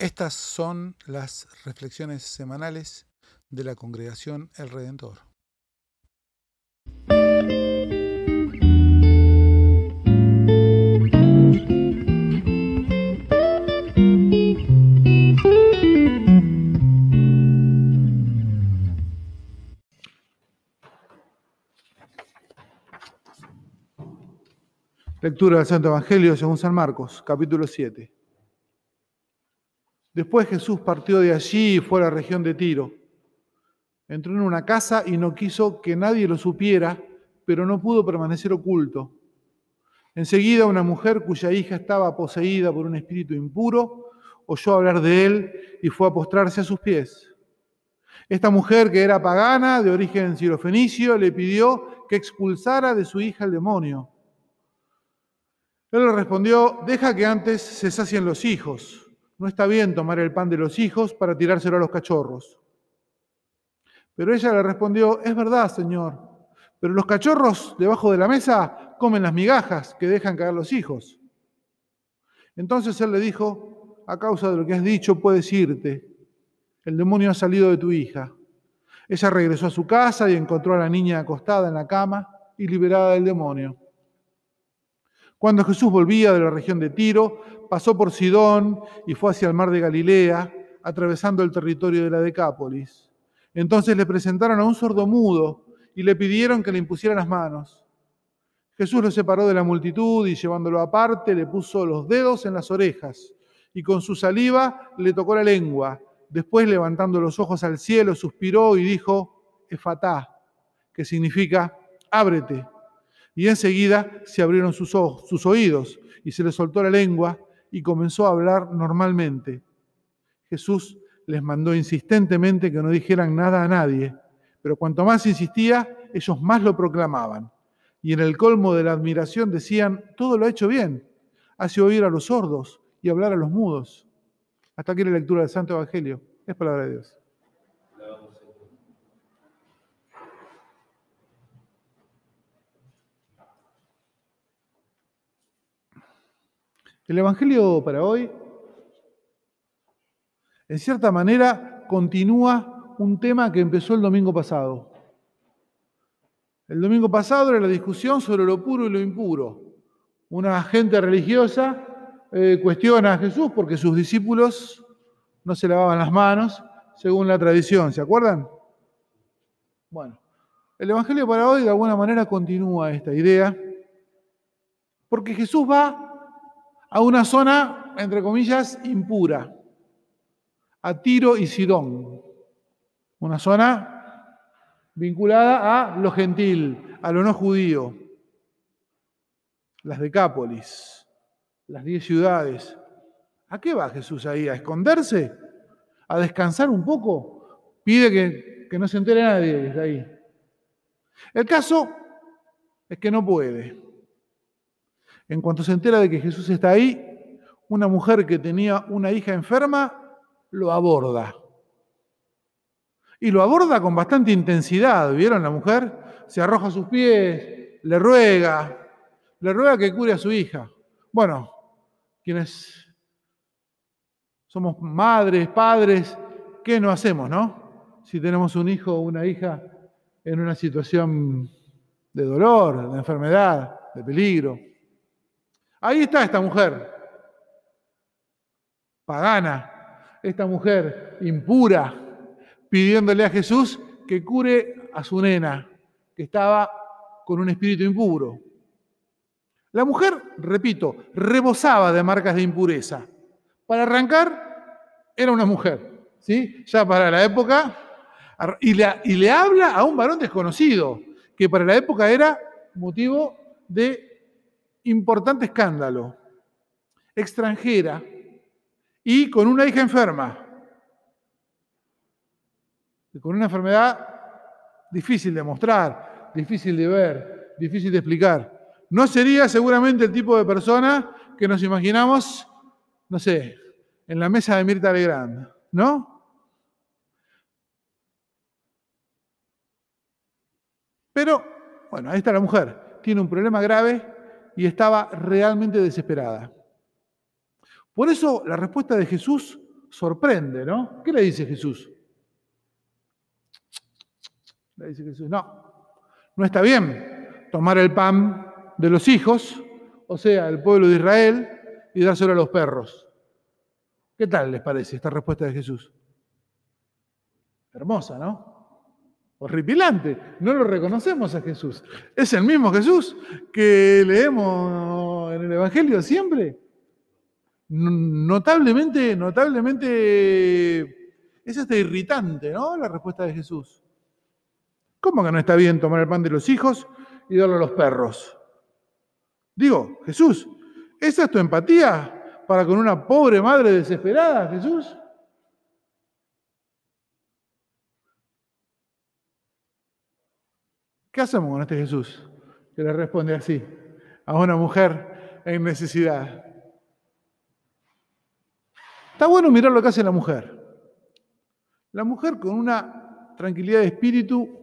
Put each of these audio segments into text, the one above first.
Estas son las reflexiones semanales de la congregación El Redentor. Lectura del Santo Evangelio según San Marcos, capítulo 7. Después Jesús partió de allí y fue a la región de Tiro. Entró en una casa y no quiso que nadie lo supiera, pero no pudo permanecer oculto. Enseguida una mujer cuya hija estaba poseída por un espíritu impuro oyó hablar de él y fue a postrarse a sus pies. Esta mujer, que era pagana, de origen sirofenicio, le pidió que expulsara de su hija el demonio. Él le respondió, deja que antes se sacien los hijos. No está bien tomar el pan de los hijos para tirárselo a los cachorros. Pero ella le respondió, es verdad, Señor, pero los cachorros debajo de la mesa comen las migajas que dejan caer los hijos. Entonces él le dijo, a causa de lo que has dicho, puedes irte. El demonio ha salido de tu hija. Ella regresó a su casa y encontró a la niña acostada en la cama y liberada del demonio. Cuando Jesús volvía de la región de Tiro, pasó por Sidón y fue hacia el mar de Galilea, atravesando el territorio de la Decápolis. Entonces le presentaron a un sordo mudo y le pidieron que le impusieran las manos. Jesús lo separó de la multitud y llevándolo aparte le puso los dedos en las orejas y con su saliva le tocó la lengua. Después levantando los ojos al cielo suspiró y dijo, Efatá, que significa, ábrete. Y enseguida se abrieron sus, ojos, sus oídos y se le soltó la lengua y comenzó a hablar normalmente. Jesús les mandó insistentemente que no dijeran nada a nadie, pero cuanto más insistía, ellos más lo proclamaban. Y en el colmo de la admiración decían, todo lo ha hecho bien, hace oír a los sordos y hablar a los mudos. Hasta aquí la lectura del Santo Evangelio. Es palabra de Dios. El Evangelio para hoy, en cierta manera, continúa un tema que empezó el domingo pasado. El domingo pasado era la discusión sobre lo puro y lo impuro. Una gente religiosa eh, cuestiona a Jesús porque sus discípulos no se lavaban las manos según la tradición, ¿se acuerdan? Bueno, el Evangelio para hoy de alguna manera continúa esta idea porque Jesús va a una zona, entre comillas, impura, a Tiro y Sidón, una zona vinculada a lo gentil, a lo no judío, las Decápolis, las diez ciudades. ¿A qué va Jesús ahí? ¿A esconderse? ¿A descansar un poco? Pide que, que no se entere nadie desde ahí. El caso es que no puede. En cuanto se entera de que Jesús está ahí, una mujer que tenía una hija enferma lo aborda. Y lo aborda con bastante intensidad, ¿vieron la mujer? Se arroja a sus pies, le ruega, le ruega que cure a su hija. Bueno, quienes somos madres, padres, ¿qué no hacemos, no? Si tenemos un hijo o una hija en una situación de dolor, de enfermedad, de peligro. Ahí está esta mujer, pagana, esta mujer impura, pidiéndole a Jesús que cure a su nena, que estaba con un espíritu impuro. La mujer, repito, rebosaba de marcas de impureza. Para arrancar, era una mujer, ¿sí? Ya para la época, y le, y le habla a un varón desconocido, que para la época era motivo de importante escándalo, extranjera y con una hija enferma, con una enfermedad difícil de mostrar, difícil de ver, difícil de explicar. No sería seguramente el tipo de persona que nos imaginamos, no sé, en la mesa de Mirta Legrand, ¿no? Pero, bueno, ahí está la mujer. Tiene un problema grave y estaba realmente desesperada. Por eso la respuesta de Jesús sorprende, ¿no? ¿Qué le dice Jesús? Le dice Jesús, no, no está bien tomar el pan de los hijos, o sea, el pueblo de Israel, y dárselo a los perros. ¿Qué tal les parece esta respuesta de Jesús? Hermosa, ¿no? Horripilante. No lo reconocemos a Jesús. Es el mismo Jesús que leemos en el Evangelio siempre. Notablemente, notablemente, es hasta irritante, ¿no? La respuesta de Jesús. ¿Cómo que no está bien tomar el pan de los hijos y darlo a los perros? Digo, Jesús, ¿esa es tu empatía para con una pobre madre desesperada, Jesús? ¿Qué hacemos con este Jesús que le responde así a una mujer en necesidad? Está bueno mirar lo que hace la mujer. La mujer con una tranquilidad de espíritu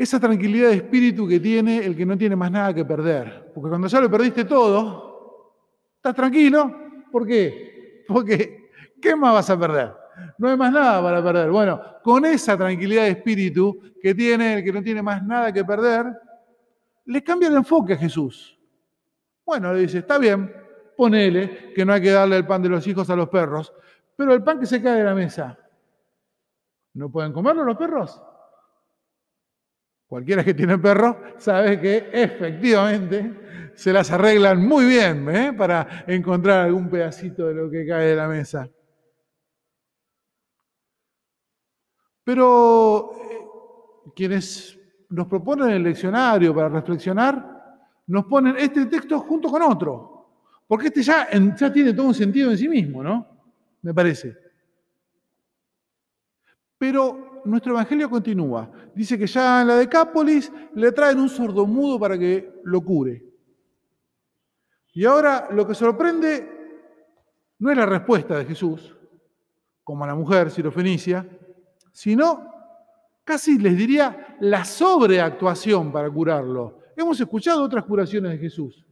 Esa tranquilidad de espíritu que tiene el que no tiene más nada que perder. Porque cuando ya lo perdiste todo, estás tranquilo. ¿Por qué? Porque, ¿qué más vas a perder? No hay más nada para perder. Bueno, con esa tranquilidad de espíritu que tiene el que no tiene más nada que perder, le cambia el enfoque a Jesús. Bueno, le dice, está bien, ponele que no hay que darle el pan de los hijos a los perros, pero el pan que se cae de la mesa, ¿no pueden comerlo los perros? Cualquiera que tiene perro sabe que efectivamente se las arreglan muy bien ¿eh? para encontrar algún pedacito de lo que cae de la mesa. Pero eh, quienes nos proponen el leccionario para reflexionar, nos ponen este texto junto con otro, porque este ya, tiene todo un sentido en sí mismo, ¿no? Me parece. Pero nuestro evangelio continúa. Dice que ya en la Decápolis le traen un sordomudo para que lo cure. Y ahora lo que sorprende no es la respuesta de Jesús, como a la mujer sirofenicia, sino casi les diría la sobreactuación para curarlo. Hemos escuchado otras curaciones de Jesús.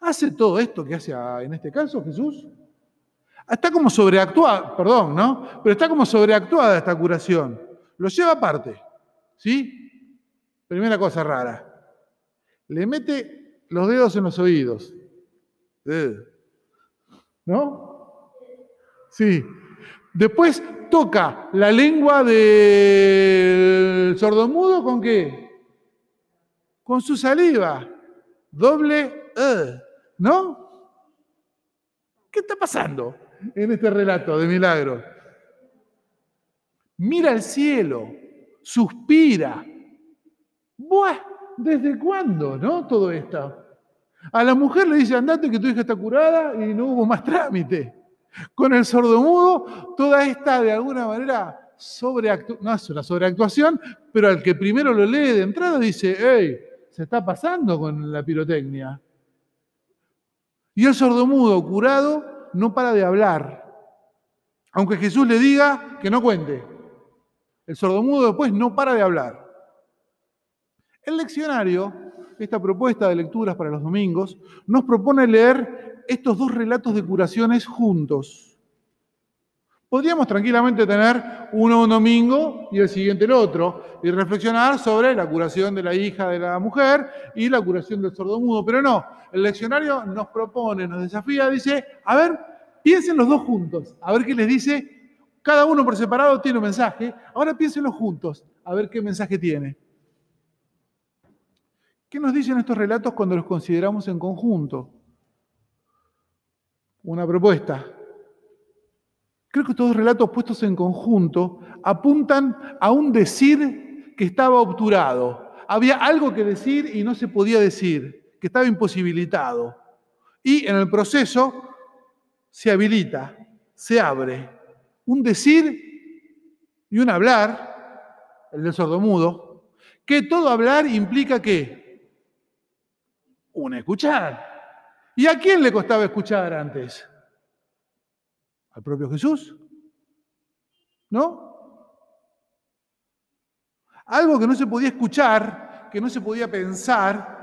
¿Hace todo esto que hace en este caso Jesús? Está como sobreactuada, perdón, ¿no? Pero está como sobreactuada esta curación. Lo lleva aparte, ¿sí? Primera cosa rara. Le mete los dedos en los oídos. ¿No? Sí. Después toca la lengua del sordomudo con qué? Con su saliva. Doble E. ¿No? ¿Qué está pasando? en este relato de milagro. Mira al cielo, suspira. Buah, ¿desde cuándo, no? Todo esto. A la mujer le dice, andate que tu hija está curada y no hubo más trámite. Con el sordomudo, toda esta de alguna manera sobreactuación, pero al que primero lo lee de entrada dice, hey, se está pasando con la pirotecnia. Y el sordomudo curado no para de hablar, aunque Jesús le diga que no cuente. El sordomudo después no para de hablar. El leccionario, esta propuesta de lecturas para los domingos, nos propone leer estos dos relatos de curaciones juntos. Podríamos tranquilamente tener uno un domingo y el siguiente el otro, y reflexionar sobre la curación de la hija de la mujer y la curación del sordomudo, pero no, el leccionario nos propone, nos desafía, dice, a ver, piensen los dos juntos, a ver qué les dice. Cada uno por separado tiene un mensaje, ahora piénsenlos juntos, a ver qué mensaje tiene. ¿Qué nos dicen estos relatos cuando los consideramos en conjunto? Una propuesta. Creo que estos dos relatos puestos en conjunto apuntan a un decir que estaba obturado. Había algo que decir y no se podía decir que estaba imposibilitado. Y en el proceso se habilita, se abre. Un decir y un hablar, el del sordomudo, que todo hablar implica qué? Un escuchar. ¿Y a quién le costaba escuchar antes? ¿Al propio Jesús? ¿No? Algo que no se podía escuchar, que no se podía pensar,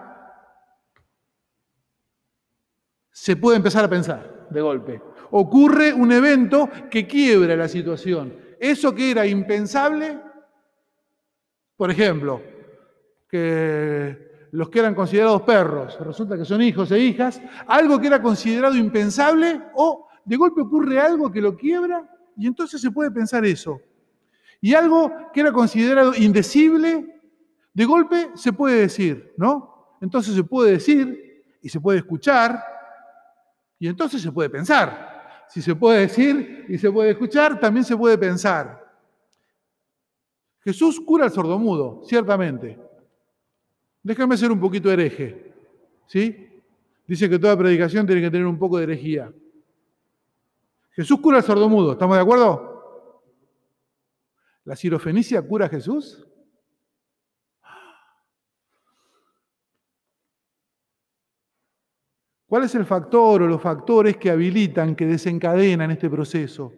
se puede empezar a pensar de golpe. Ocurre un evento que quiebra la situación. Eso que era impensable, por ejemplo, que los que eran considerados perros, resulta que son hijos e hijas, algo que era considerado impensable, o de golpe ocurre algo que lo quiebra, y entonces se puede pensar eso. Y algo que era considerado indecible, de golpe se puede decir, ¿no? Entonces se puede decir y se puede escuchar y entonces se puede pensar. Si se puede decir y se puede escuchar, también se puede pensar. Jesús cura al sordomudo, ciertamente. Déjame ser un poquito hereje. ¿Sí? Dice que toda predicación tiene que tener un poco de herejía. Jesús cura al sordomudo, ¿estamos de acuerdo? ¿La cirofenicia cura a Jesús? ¿Cuál es el factor o los factores que habilitan, que desencadenan este proceso?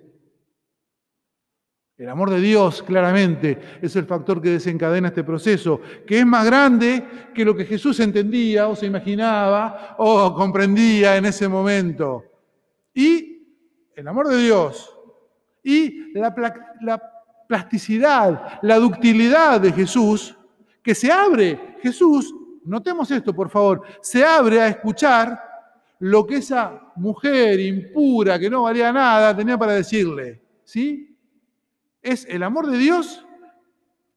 El amor de Dios, claramente, es el factor que desencadena este proceso, que es más grande que lo que Jesús entendía o se imaginaba o comprendía en ese momento. Y el amor de Dios y la, la plasticidad, la ductilidad de Jesús, que se abre, Jesús, notemos esto por favor, se abre a escuchar lo que esa mujer impura, que no valía nada, tenía para decirle. ¿Sí? Es el amor de Dios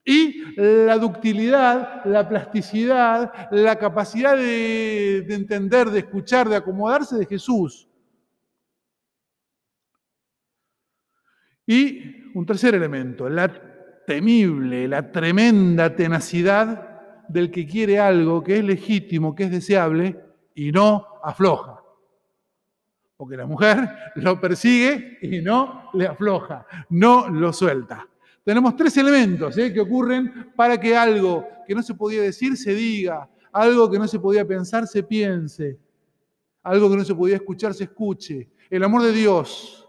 y la ductilidad, la plasticidad, la capacidad de, de entender, de escuchar, de acomodarse de Jesús. Y un tercer elemento, la temible, la tremenda tenacidad del que quiere algo que es legítimo, que es deseable, y no afloja. Porque la mujer lo persigue y no le afloja, no lo suelta. Tenemos tres elementos ¿eh? que ocurren para que algo que no se podía decir se diga, algo que no se podía pensar se piense, algo que no se podía escuchar se escuche. El amor de Dios,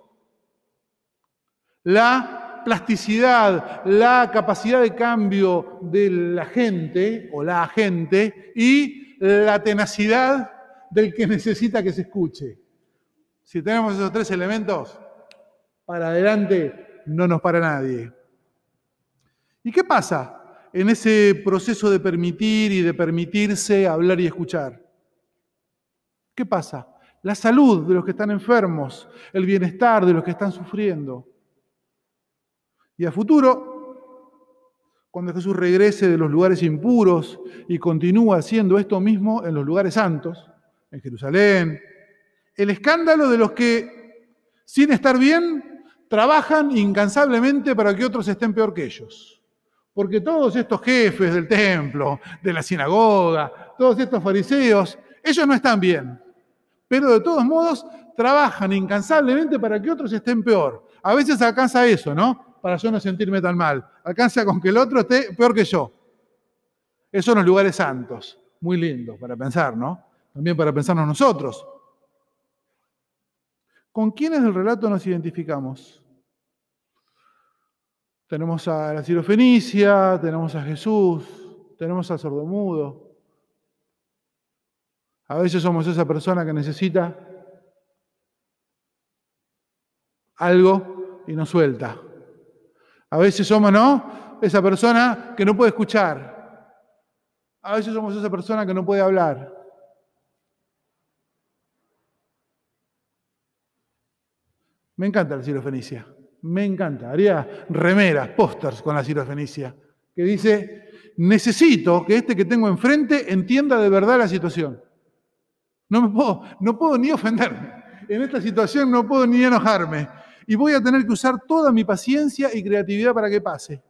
la plasticidad, la capacidad de cambio de la gente o la gente y la tenacidad del que necesita que se escuche. Si tenemos esos tres elementos, para adelante no nos para nadie. ¿Y qué pasa en ese proceso de permitir y de permitirse hablar y escuchar? ¿Qué pasa? La salud de los que están enfermos, el bienestar de los que están sufriendo. Y a futuro, cuando Jesús regrese de los lugares impuros y continúa haciendo esto mismo en los lugares santos, en Jerusalén. El escándalo de los que, sin estar bien, trabajan incansablemente para que otros estén peor que ellos. Porque todos estos jefes del templo, de la sinagoga, todos estos fariseos, ellos no están bien. Pero de todos modos trabajan incansablemente para que otros estén peor. A veces alcanza eso, ¿no? Para yo no sentirme tan mal. Alcanza con que el otro esté peor que yo. Esos son los lugares santos. Muy lindo para pensar, ¿no? también para pensarnos nosotros. ¿Con quiénes del relato nos identificamos? Tenemos a la cirofenicia, tenemos a Jesús, tenemos al sordomudo. A veces somos esa persona que necesita algo y nos suelta. A veces somos, ¿no? Esa persona que no puede escuchar. A veces somos esa persona que no puede hablar. Me encanta la cirofenicia, me encanta. Haría remeras, pósters con la cirofenicia, que dice, necesito que este que tengo enfrente entienda de verdad la situación. No, me puedo, no puedo ni ofenderme. En esta situación no puedo ni enojarme. Y voy a tener que usar toda mi paciencia y creatividad para que pase.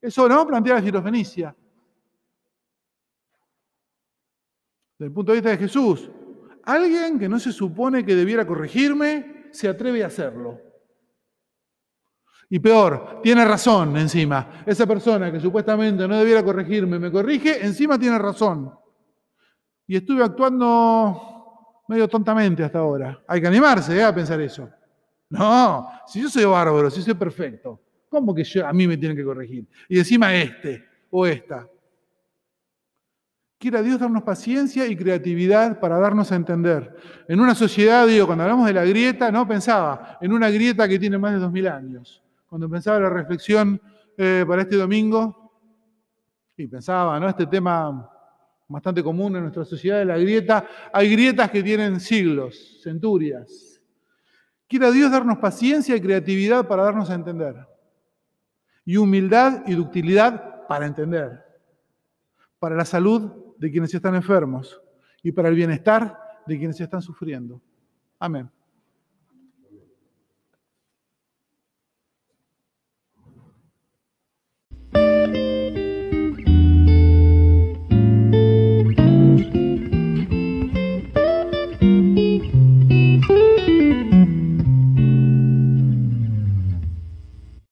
Eso no plantea la cirofenicia. Desde el punto de vista de Jesús, alguien que no se supone que debiera corregirme, se atreve a hacerlo. Y peor, tiene razón encima. Esa persona que supuestamente no debiera corregirme, me corrige, encima tiene razón. Y estuve actuando medio tontamente hasta ahora. Hay que animarse ¿eh? a pensar eso. No, si yo soy bárbaro, si soy perfecto, ¿cómo que yo, a mí me tienen que corregir? Y encima este o esta. Quiera Dios darnos paciencia y creatividad para darnos a entender. En una sociedad, digo, cuando hablamos de la grieta, no pensaba en una grieta que tiene más de dos mil años. Cuando pensaba la reflexión eh, para este domingo, y pensaba, ¿no? Este tema bastante común en nuestra sociedad de la grieta. Hay grietas que tienen siglos, centurias. Quiera Dios darnos paciencia y creatividad para darnos a entender. Y humildad y ductilidad para entender. Para la salud de quienes están enfermos y para el bienestar de quienes están sufriendo. Amén.